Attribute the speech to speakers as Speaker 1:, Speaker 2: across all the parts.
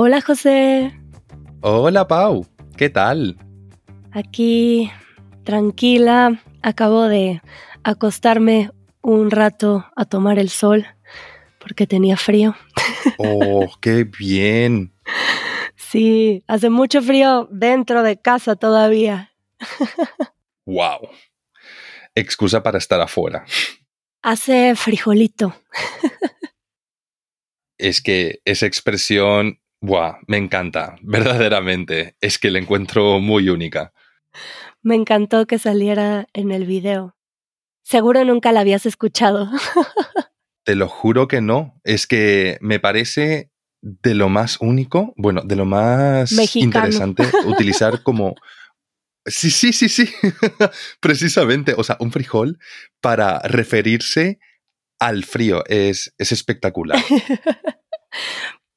Speaker 1: Hola José.
Speaker 2: Hola Pau, ¿qué tal?
Speaker 1: Aquí, tranquila, acabo de acostarme un rato a tomar el sol porque tenía frío.
Speaker 2: Oh, qué bien.
Speaker 1: Sí, hace mucho frío dentro de casa todavía.
Speaker 2: Wow. Excusa para estar afuera.
Speaker 1: Hace frijolito.
Speaker 2: Es que esa expresión, wow, me encanta, verdaderamente. Es que la encuentro muy única.
Speaker 1: Me encantó que saliera en el video. Seguro nunca la habías escuchado.
Speaker 2: Te lo juro que no. Es que me parece de lo más único, bueno, de lo más
Speaker 1: Mexicano.
Speaker 2: interesante utilizar como... Sí, sí, sí, sí. Precisamente. O sea, un frijol para referirse al frío. Es, es espectacular.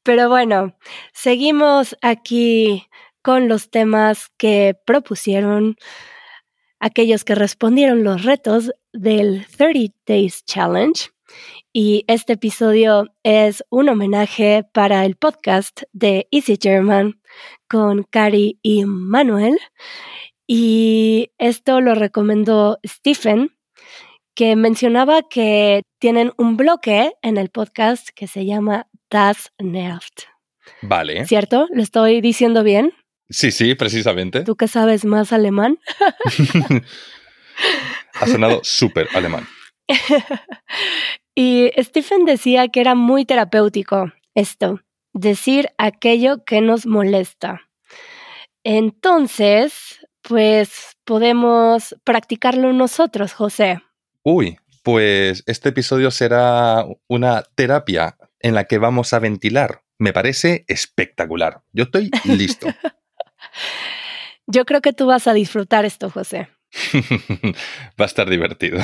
Speaker 1: Pero bueno, seguimos aquí con los temas que propusieron aquellos que respondieron los retos del 30 Days Challenge. Y este episodio es un homenaje para el podcast de Easy German con Cari y Manuel. Y esto lo recomendó Stephen, que mencionaba que tienen un bloque en el podcast que se llama Das Nervt.
Speaker 2: Vale.
Speaker 1: ¿Cierto? ¿Lo estoy diciendo bien?
Speaker 2: Sí, sí, precisamente.
Speaker 1: ¿Tú que sabes más alemán?
Speaker 2: ha sonado súper alemán.
Speaker 1: y Stephen decía que era muy terapéutico esto, decir aquello que nos molesta. Entonces, pues podemos practicarlo nosotros, José.
Speaker 2: Uy, pues este episodio será una terapia en la que vamos a ventilar. Me parece espectacular. Yo estoy listo.
Speaker 1: Yo creo que tú vas a disfrutar esto, José.
Speaker 2: Va a estar divertido.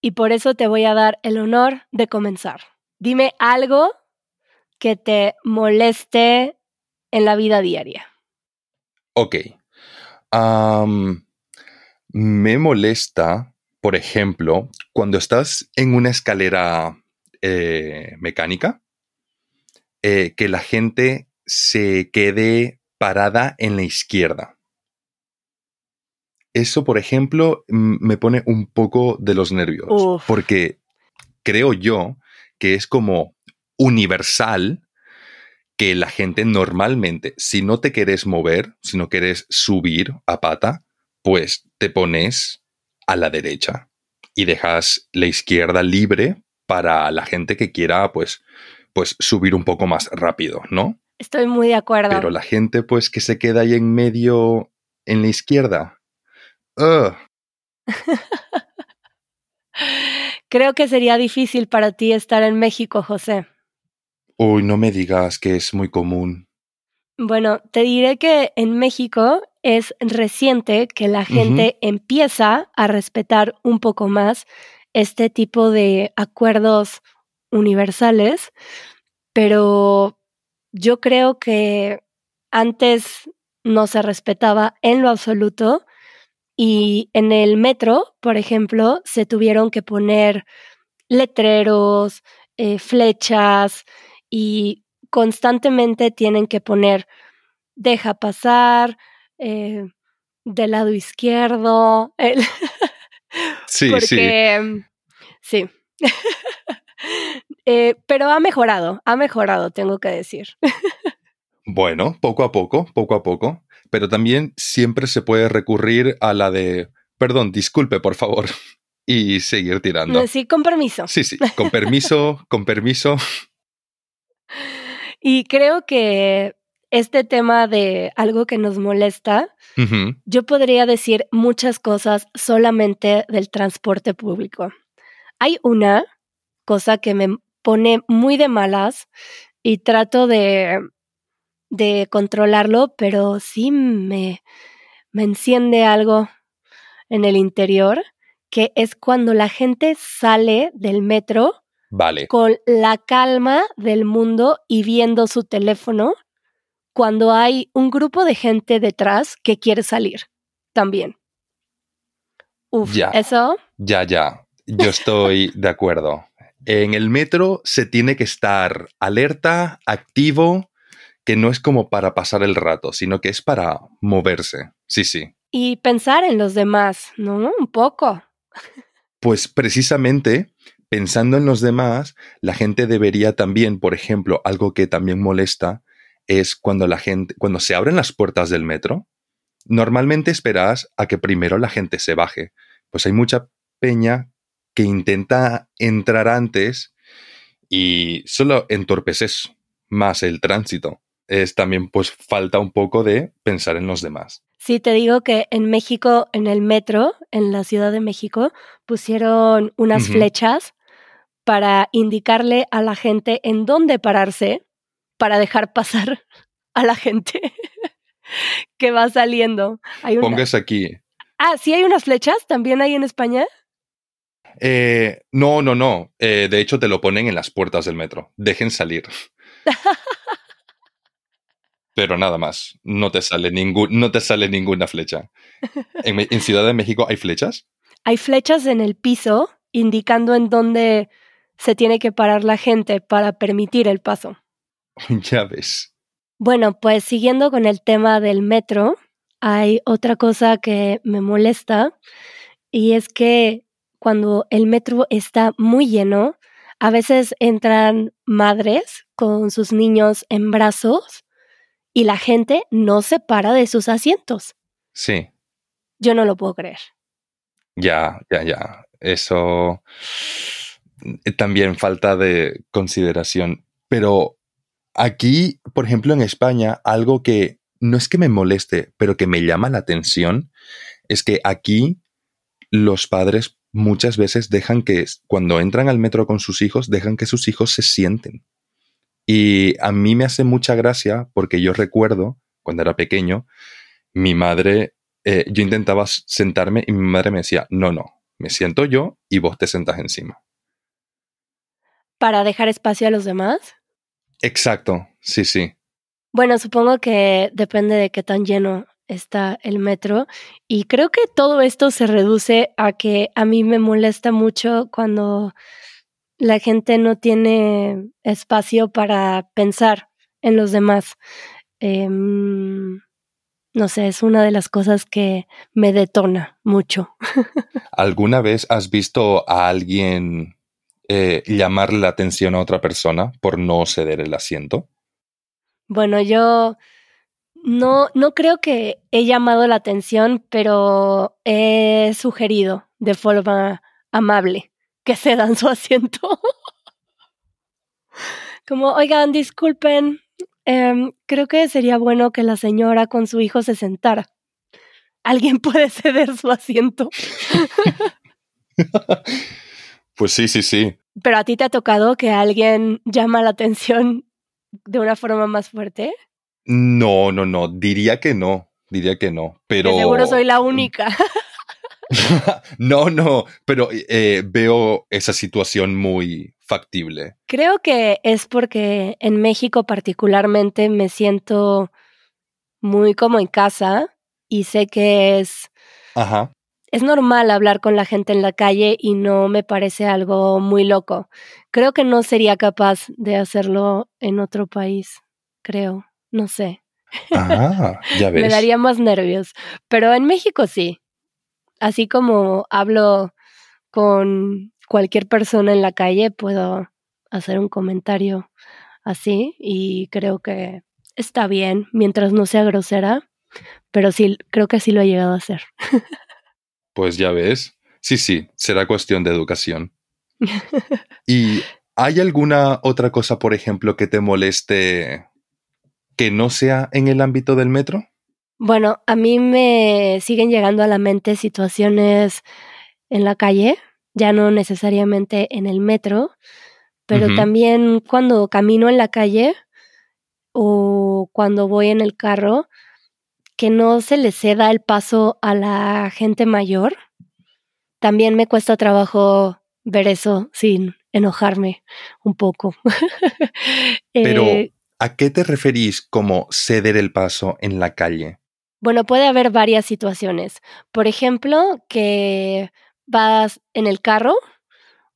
Speaker 1: Y por eso te voy a dar el honor de comenzar. Dime algo que te moleste en la vida diaria.
Speaker 2: Ok. Um, me molesta, por ejemplo, cuando estás en una escalera eh, mecánica, eh, que la gente se quede parada en la izquierda. Eso, por ejemplo, me pone un poco de los nervios,
Speaker 1: Uf.
Speaker 2: porque creo yo que es como universal que la gente normalmente, si no te quieres mover, si no quieres subir a pata, pues te pones a la derecha y dejas la izquierda libre para la gente que quiera, pues, pues subir un poco más rápido, ¿no?
Speaker 1: Estoy muy de acuerdo.
Speaker 2: Pero la gente, pues, que se queda ahí en medio, en la izquierda. ugh,
Speaker 1: Creo que sería difícil para ti estar en México, José.
Speaker 2: Uy, no me digas que es muy común.
Speaker 1: Bueno, te diré que en México es reciente que la gente empieza a respetar un poco más este tipo de acuerdos universales, pero yo creo que antes no se respetaba en lo absoluto y en el metro, por ejemplo, se tuvieron que poner letreros, eh, flechas y constantemente tienen que poner deja pasar, eh, del lado izquierdo,
Speaker 2: Sí, sí.
Speaker 1: porque sí. Eh, pero ha mejorado, ha mejorado, tengo que decir.
Speaker 2: Bueno, poco a poco, poco a poco. Pero también siempre se puede recurrir a la de, perdón, disculpe, por favor, y seguir tirando.
Speaker 1: Sí, con permiso.
Speaker 2: Sí, sí, con permiso, con permiso.
Speaker 1: Y creo que este tema de algo que nos molesta, yo podría decir muchas cosas solamente del transporte público. Hay una cosa que me pone muy de malas y trato de, de controlarlo, pero sí me, me enciende algo en el interior, que es cuando la gente sale del metro
Speaker 2: Vale.
Speaker 1: con la calma del mundo y viendo su teléfono cuando hay un grupo de gente detrás que quiere salir también. Uf,
Speaker 2: Ya.
Speaker 1: eso
Speaker 2: Ya, ya. Yo estoy de acuerdo. En el metro se tiene que estar alerta, activo que no es como para pasar el rato, sino que es para moverse. Sí, sí.
Speaker 1: Y pensar en los demás, ¿no? Un poco.
Speaker 2: Pues precisamente pensando en los demás, la gente debería también, por ejemplo, algo que también molesta es cuando la gente, cuando se abren las puertas del metro, normalmente esperas a que primero la gente se baje. Pues hay mucha peña que intenta entrar antes y solo entorpeces más el tránsito. Es también pues falta un poco de pensar en los demás.
Speaker 1: Sí, te digo que en México, en el metro, en la Ciudad de México, pusieron unas flechas para indicarle a la gente en dónde pararse para dejar pasar a la gente que va saliendo.
Speaker 2: Hay Pongas aquí.
Speaker 1: Ah, sí hay unas flechas, también hay en España.
Speaker 2: Eh, no, no, no. Eh, de hecho, te lo ponen en las puertas del metro. Dejen salir. Pero nada más. No te sale, ningún, no te sale ninguna flecha. ¿En, Ciudad de México hay flechas?
Speaker 1: Hay flechas en el piso indicando en dónde se tiene que parar la gente para permitir el paso.
Speaker 2: ya ves.
Speaker 1: Bueno, pues siguiendo con el tema del metro, hay otra cosa que me molesta y es que cuando el metro está muy lleno, a veces entran madres con sus niños en brazos y la gente no se para de sus asientos.
Speaker 2: Sí.
Speaker 1: Yo no lo puedo creer.
Speaker 2: Ya, ya, ya. Eso eh, también falta de consideración. Pero aquí, por ejemplo, en España, algo que no es que me moleste, pero que me llama la atención, es que aquí los padres muchas veces dejan que, cuando entran al metro con sus hijos, dejan que sus hijos se sienten. Y a mí me hace mucha gracia porque yo recuerdo, cuando era pequeño, mi madre, eh, yo intentaba sentarme y mi madre me decía, no, no, me siento yo y vos te sentas encima
Speaker 1: para dejar espacio a los demás?
Speaker 2: Exacto, sí, sí.
Speaker 1: Bueno, supongo que depende de qué tan lleno está el metro y creo que todo esto se reduce a que a mí me molesta mucho cuando la gente no tiene espacio para pensar en los demás. Em, no sé, es una de las cosas que me detona mucho.
Speaker 2: ¿Alguna vez has visto a alguien eh, llamar la atención a otra persona por no ceder el asiento?
Speaker 1: Bueno, yo no, no creo que he llamado la atención, pero he sugerido de forma amable que cedan su asiento. Como, oigan, disculpen, em, creo que sería bueno que la señora con su hijo se sentara. ¿Alguien puede ceder su asiento?
Speaker 2: Pues sí, sí, sí.
Speaker 1: Pero a ti te ha tocado que alguien llama la atención de una forma más fuerte?
Speaker 2: No, no, no. Diría que no. Diría que no. Pero.
Speaker 1: seguro soy la única.
Speaker 2: no, no. Pero eh, veo esa situación muy factible.
Speaker 1: Creo que es porque en México particularmente me siento muy como en casa y sé que es
Speaker 2: Ajá
Speaker 1: es normal hablar con la gente en la calle y no me parece algo muy loco. Creo que no sería capaz de hacerlo en otro país, creo, no sé.
Speaker 2: Ah, ya ves.
Speaker 1: me daría más nervios, pero en México sí. Así como hablo con cualquier persona en la calle, puedo hacer un comentario así y creo que está bien mientras no sea grosera, pero sí, creo que sí lo he llegado a hacer.
Speaker 2: Pues ya ves. Sí, sí, será cuestión de educación. ¿Y hay alguna otra cosa, por ejemplo, que te moleste que no sea en el ámbito del metro?
Speaker 1: Bueno, a mí me siguen llegando a la mente situaciones en la calle, ya no necesariamente en el metro, pero también cuando camino en la calle o cuando voy en el carro, que no se le ceda el paso a la gente mayor. También me cuesta trabajo ver eso sin enojarme un poco.
Speaker 2: Pero, eh, ¿a qué te referís como ceder el paso en la calle?
Speaker 1: Bueno, puede haber varias situaciones. Por ejemplo, que vas en el carro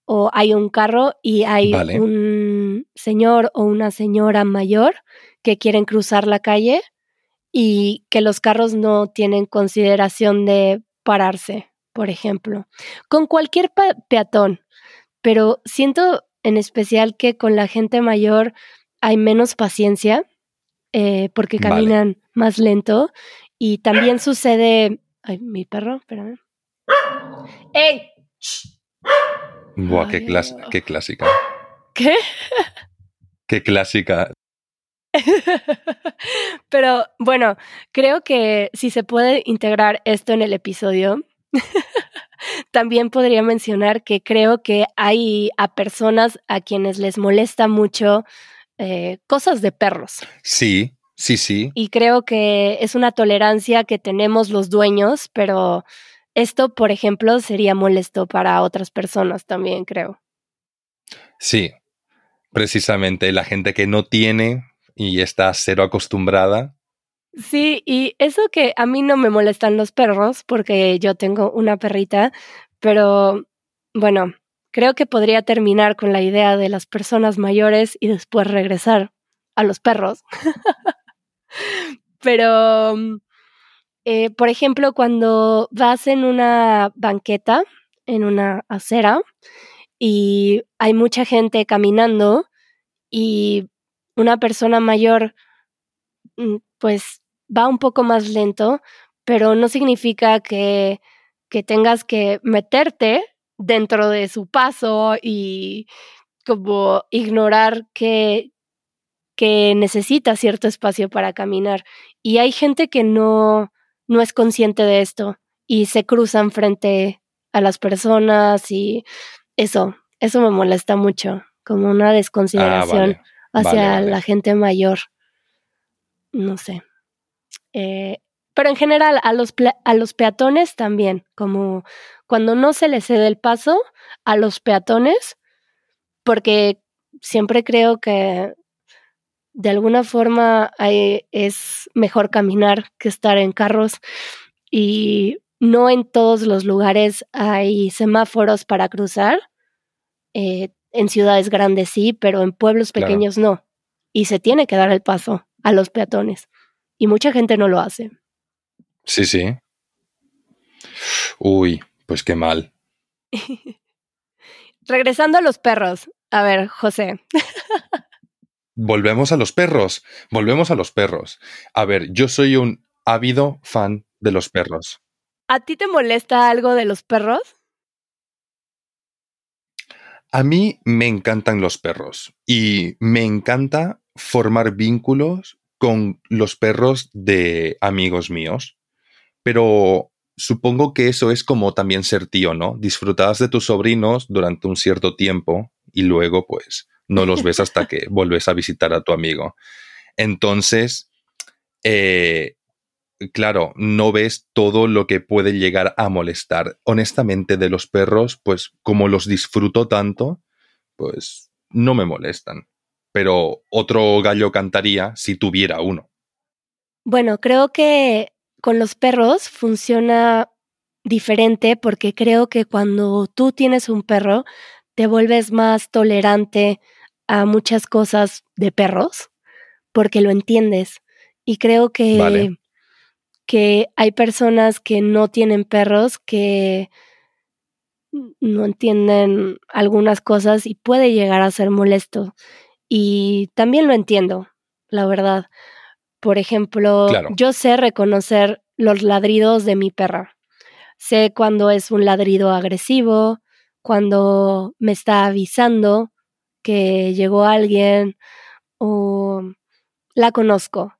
Speaker 1: o hay un carro y hay un señor o una señora mayor que quieren cruzar la calle y que los carros no tienen consideración de pararse, por ejemplo, con cualquier peatón, pero siento en especial que con la gente mayor hay menos paciencia eh, porque caminan más lento y también sucede... Ay, mi perro, espérame. ¡Ey!
Speaker 2: Buah, qué, qué clásica.
Speaker 1: ¿Qué?
Speaker 2: Qué clásica.
Speaker 1: Pero bueno, creo que si se puede integrar esto en el episodio, también podría mencionar que creo que hay a personas a quienes les molesta mucho eh, cosas de perros.
Speaker 2: Sí, sí, sí.
Speaker 1: Y creo que es una tolerancia que tenemos los dueños, pero esto, por ejemplo, sería molesto para otras personas también, creo.
Speaker 2: Sí, precisamente la gente que no tiene y está cero acostumbrada.
Speaker 1: Sí, y eso que a mí no me molestan los perros, porque yo tengo una perrita, pero bueno, creo que podría terminar con la idea de las personas mayores y después regresar a los perros. pero, eh, por ejemplo, cuando vas en una banqueta, en una acera, y hay mucha gente caminando y una persona mayor mm, pues va un poco más lento, pero no significa que, que tengas que meterte dentro de su paso y como ignorar que, que necesita cierto espacio para caminar. Y hay gente que no, no es consciente de esto y se cruzan frente a las personas y eso, eso me molesta mucho, como una desconsideración. Ah, hacia la gente mayor. No sé. Eh, pero en general, a los, a los peatones también, como cuando no se les cede el paso a los peatones, porque siempre creo que de alguna forma es mejor caminar que estar en carros y no en todos los lugares hay semáforos para cruzar. Eh, en ciudades grandes sí, pero en pueblos pequeños no. Y se tiene que dar el paso a los peatones. Y mucha gente no lo hace.
Speaker 2: Sí, sí. Uy, pues qué mal.
Speaker 1: Regresando a los perros. A ver, José.
Speaker 2: Volvemos a los perros. Volvemos a los perros. A ver, yo soy un ávido fan de los perros.
Speaker 1: ¿A ti te molesta algo de los perros?
Speaker 2: A mí me encantan los perros y me encanta formar vínculos con los perros de amigos míos. Pero supongo que eso es como también ser tío, ¿no? Disfrutas de tus sobrinos durante un cierto tiempo y luego pues no los ves hasta que vuelves a visitar a tu amigo. Entonces, eh, claro, no ves todo lo que puede llegar a molestar. Honestamente, de los perros, pues como los disfruto tanto, pues no me molestan. Pero otro gallo cantaría si tuviera uno.
Speaker 1: Bueno, creo que con los perros funciona diferente porque creo que cuando tú tienes un perro, te vuelves más tolerante a muchas cosas de perros porque lo entiendes. Y creo que que hay personas que no tienen perros que no entienden algunas cosas y puede llegar a ser molesto. Y también lo entiendo, la verdad. Por ejemplo, yo sé reconocer los ladridos de mi perra. Sé cuando es un ladrido agresivo, cuando me está avisando que llegó alguien o la conozco.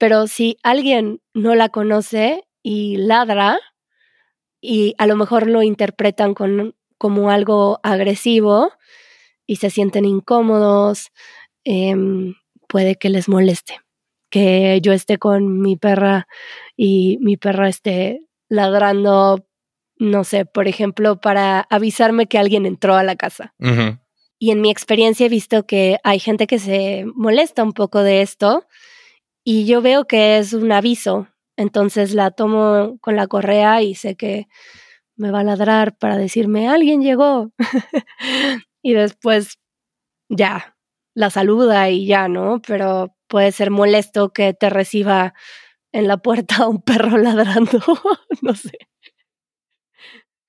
Speaker 1: Pero si alguien no la conoce y ladra, y a lo mejor lo interpretan con, como algo agresivo y se sienten incómodos, em, puede que les moleste que yo esté con mi perra y mi perra esté ladrando, no sé, por ejemplo, para avisarme que alguien entró a la casa. Y en mi experiencia he visto que hay gente que se molesta un poco de esto y yo veo que es un aviso, entonces la tomo con la correa y sé que me va a ladrar para decirme, alguien llegó. y después ya, la saluda y ya, ¿no? Pero puede ser molesto que te reciba en la puerta un perro ladrando, no sé.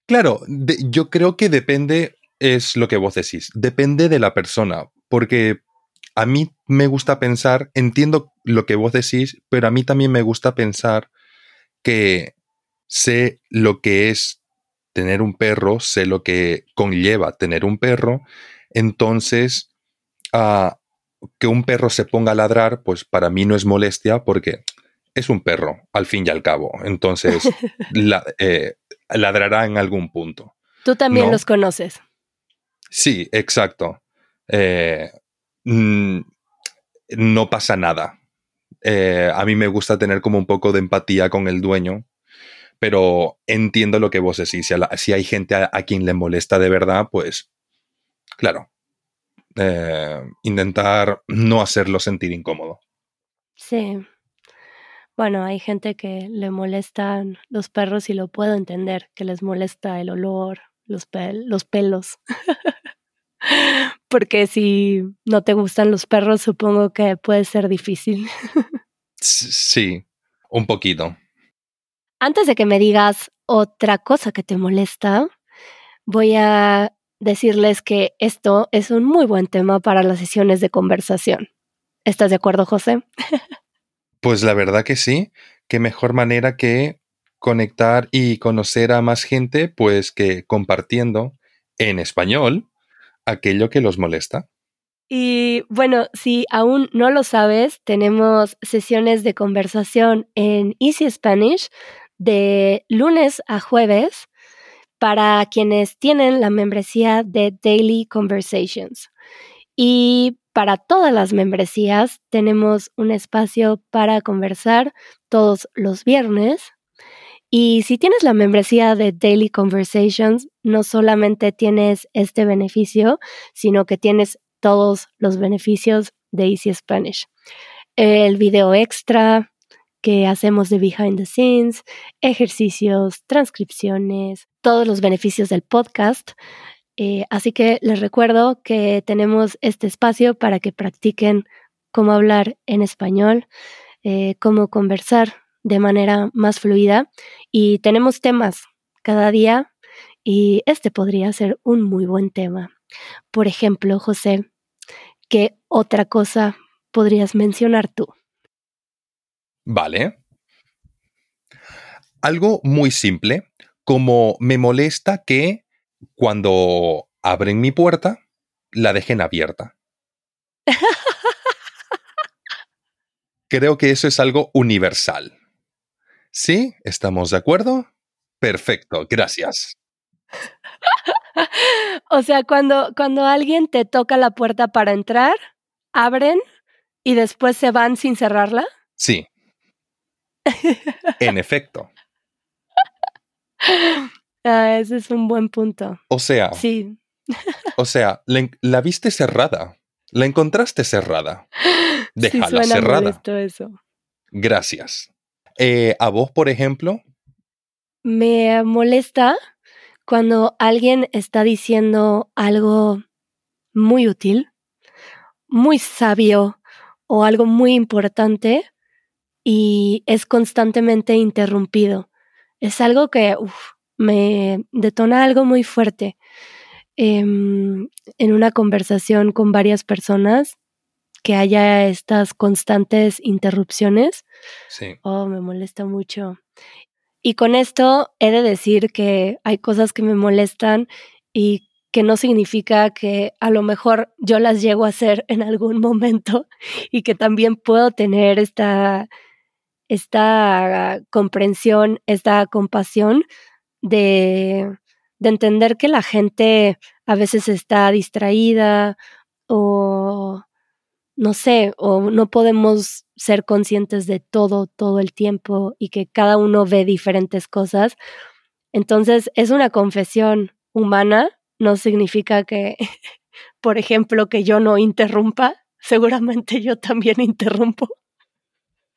Speaker 2: Claro, yo creo que depende, es lo que vos decís, depende de la persona, porque a mí me gusta pensar, entiendo lo que vos decís, pero a mí también me gusta pensar que sé lo que es tener un perro, sé lo que conlleva tener un perro, entonces uh, que un perro se ponga a ladrar, pues para mí no es molestia porque es un perro, al fin y al cabo. Entonces, eh, ladrará en algún punto.
Speaker 1: Tú también los conoces.
Speaker 2: Sí, exacto. Eh, mm, no pasa nada. Eh, a mí me gusta tener como un poco de empatía con el dueño, pero entiendo lo que vos decís. Si, hay gente a, quien le molesta de verdad, pues claro, intentar no hacerlo sentir incómodo.
Speaker 1: Sí. Bueno, hay gente que le molestan los perros y lo puedo entender, que les molesta el olor, los, los pelos. Porque si no te gustan los perros, supongo que puede ser difícil.
Speaker 2: sí, un poquito.
Speaker 1: Antes de que me digas otra cosa que te molesta, voy a decirles que esto es un muy buen tema para las sesiones de conversación. ¿Estás de acuerdo, José?
Speaker 2: Pues la verdad que sí, qué mejor manera que conectar y conocer a más gente, pues que compartiendo en español aquello que los molesta.
Speaker 1: Y bueno, si aún no lo sabes, tenemos sesiones de conversación en Easy Spanish de lunes a jueves para quienes tienen la membresía de Daily Conversations. Y para todas las membresías tenemos un espacio para conversar todos los viernes. Y si tienes la membresía de Daily Conversations, no solamente tienes este beneficio, sino que tienes todos los beneficios de Easy Spanish. El video extra que hacemos de behind the scenes, ejercicios, transcripciones, todos los beneficios del podcast, eh, así que les recuerdo que tenemos este espacio para que practiquen cómo hablar en español, eh, cómo conversar de manera más fluida y tenemos temas cada día y este podría ser un muy buen tema. Por ejemplo, José, ¿qué otra cosa podrías mencionar tú?
Speaker 2: Vale. Algo muy simple, como me molesta que cuando abren mi puerta, la dejen abierta. Creo que eso es algo universal. ¿Sí? ¿Estamos de acuerdo? Perfecto, gracias.
Speaker 1: o sea, cuando, cuando alguien te toca la puerta para entrar, abren y después se van sin cerrarla.
Speaker 2: Sí. en efecto.
Speaker 1: Ah, ese es un buen punto.
Speaker 2: O sea.
Speaker 1: Sí.
Speaker 2: o sea, la, viste cerrada. La encontraste cerrada. Déjala
Speaker 1: sí,
Speaker 2: cerrada.
Speaker 1: eso.
Speaker 2: Gracias. Eh, ¿A vos, por ejemplo?
Speaker 1: Me molesta cuando alguien está diciendo algo muy útil, muy sabio o algo muy importante y es constantemente interrumpido. Es algo que me detona algo muy fuerte em, en una conversación con varias personas que haya estas constantes interrupciones.
Speaker 2: Sí.
Speaker 1: Oh, me molesta mucho. Y con esto he de decir que hay cosas que me molestan y que no significa que a lo mejor yo las llego a hacer en algún momento y que también puedo tener esta, esta comprensión, esta compasión de, entender que la gente a veces está distraída o no sé, o no podemos ser conscientes de todo todo el tiempo y que cada uno ve diferentes cosas. Entonces, es una confesión humana, no significa que, por ejemplo, que yo no interrumpa, seguramente yo también interrumpo,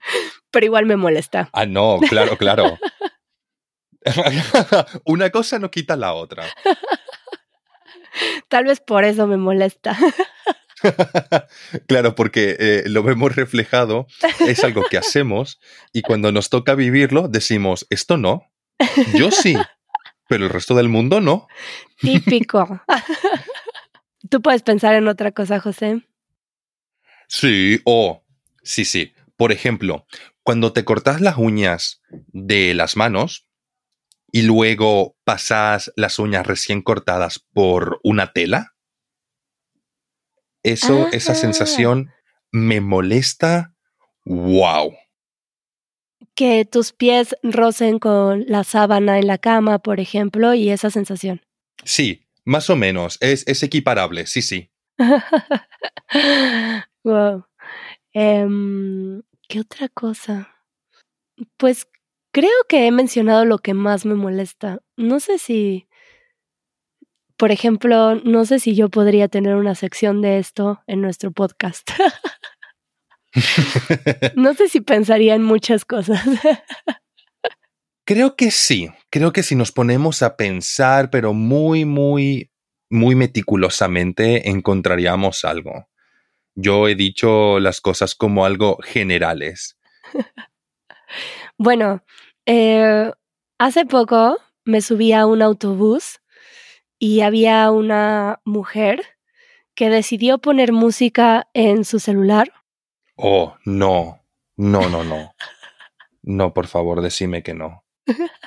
Speaker 1: pero igual me molesta.
Speaker 2: Ah, no, claro, claro. Una cosa no quita la otra.
Speaker 1: Tal vez por eso me molesta.
Speaker 2: claro, porque eh, lo vemos reflejado, es algo que hacemos y cuando nos toca vivirlo decimos, esto no, yo sí, pero el resto del mundo no.
Speaker 1: Típico. ¿Tú puedes pensar en otra cosa, José?
Speaker 2: Sí, o sí, sí. Por ejemplo, cuando te cortas las uñas de las manos y luego pasas las uñas recién cortadas por una tela, eso, esa sensación me molesta. ¡Wow!
Speaker 1: Que tus pies rocen con la sábana en la cama, por ejemplo, y esa sensación.
Speaker 2: Sí, más o menos. Es, es equiparable, sí, sí.
Speaker 1: wow. Em, ¿Qué otra cosa? Pues creo que he mencionado lo que más me molesta. No sé si, por ejemplo, no sé si yo podría tener una sección de esto en nuestro podcast. no sé si pensaría en muchas cosas.
Speaker 2: creo que sí. Creo que si nos ponemos a pensar, pero muy, muy, muy meticulosamente, encontraríamos algo. Yo he dicho las cosas como algo generales.
Speaker 1: bueno, eh, hace poco me subí a un autobús y había una mujer que decidió poner música en su celular.
Speaker 2: Oh, no, no, no, no. No, por favor, decime que no.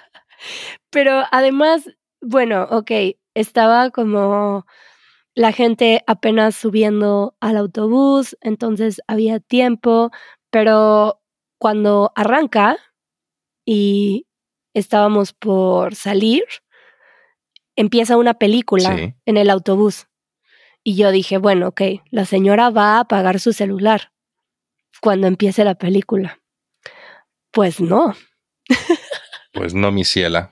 Speaker 1: Pero además, bueno, ok, estaba como la gente apenas subiendo al autobús, entonces había tiempo, pero cuando arranca y estábamos por salir, empieza una película en el autobús. Y yo dije, bueno, ok, la señora va a apagar su celular cuando empiece la película. Pues no.
Speaker 2: Pues no, mi ciela.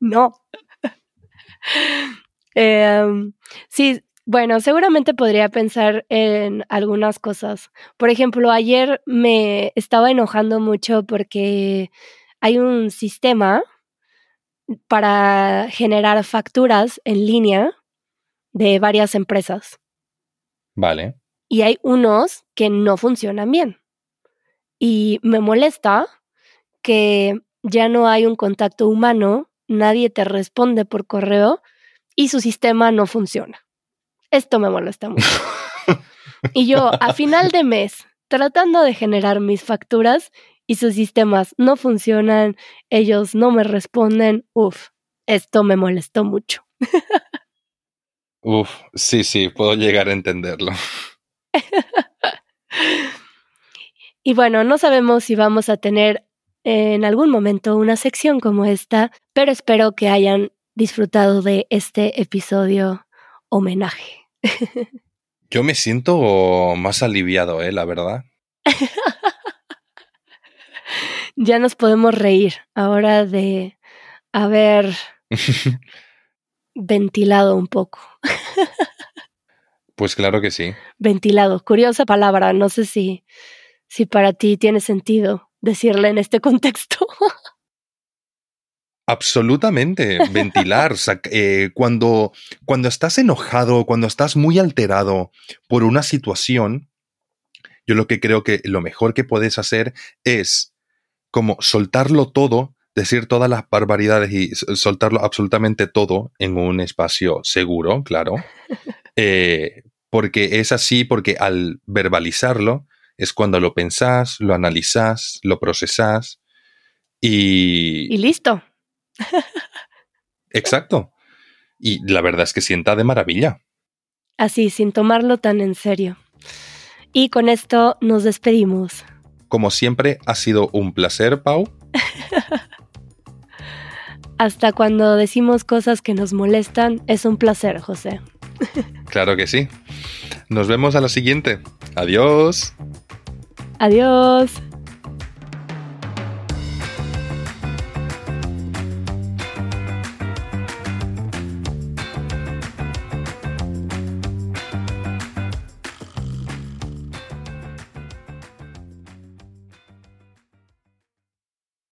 Speaker 1: no. Em, sí, bueno, seguramente podría pensar en algunas cosas. Por ejemplo, ayer me estaba enojando mucho porque hay un sistema para generar facturas en línea de varias empresas.
Speaker 2: Vale.
Speaker 1: Y hay unos que no funcionan bien. Y me molesta que ya no hay un contacto humano, nadie te responde por correo y su sistema no funciona. Esto me molesta mucho. y yo, a final de mes, tratando de generar mis facturas y sus sistemas no funcionan, ellos no me responden, uf, esto me molestó mucho.
Speaker 2: uf, sí, sí, puedo llegar a entenderlo.
Speaker 1: y bueno, no sabemos si vamos a tener en algún momento una sección como esta, pero espero que hayan disfrutado de este episodio homenaje.
Speaker 2: Yo me siento más aliviado, ¿eh? La verdad.
Speaker 1: ya nos podemos reír ahora de haber ventilado un poco.
Speaker 2: pues claro que sí.
Speaker 1: Ventilado, curiosa palabra, no sé si, si para ti tiene sentido decirle en este contexto.
Speaker 2: Absolutamente, ventilar. Eh, cuando, cuando estás enojado, cuando estás muy alterado por una situación, yo lo que creo que lo mejor que puedes hacer es como soltarlo todo, decir todas las barbaridades y soltarlo absolutamente todo en un espacio seguro, claro. Eh, porque es así, porque al verbalizarlo es cuando lo pensás, lo analizás, lo procesás y...
Speaker 1: Y listo.
Speaker 2: Exacto. Y la verdad es que sienta de maravilla.
Speaker 1: Así, sin tomarlo tan en serio. Y con esto nos despedimos.
Speaker 2: Como siempre, ha sido un placer, Pau.
Speaker 1: Hasta cuando decimos cosas que nos molestan, es un placer, José.
Speaker 2: claro que sí. Nos vemos a la siguiente. Adiós.
Speaker 1: Adiós.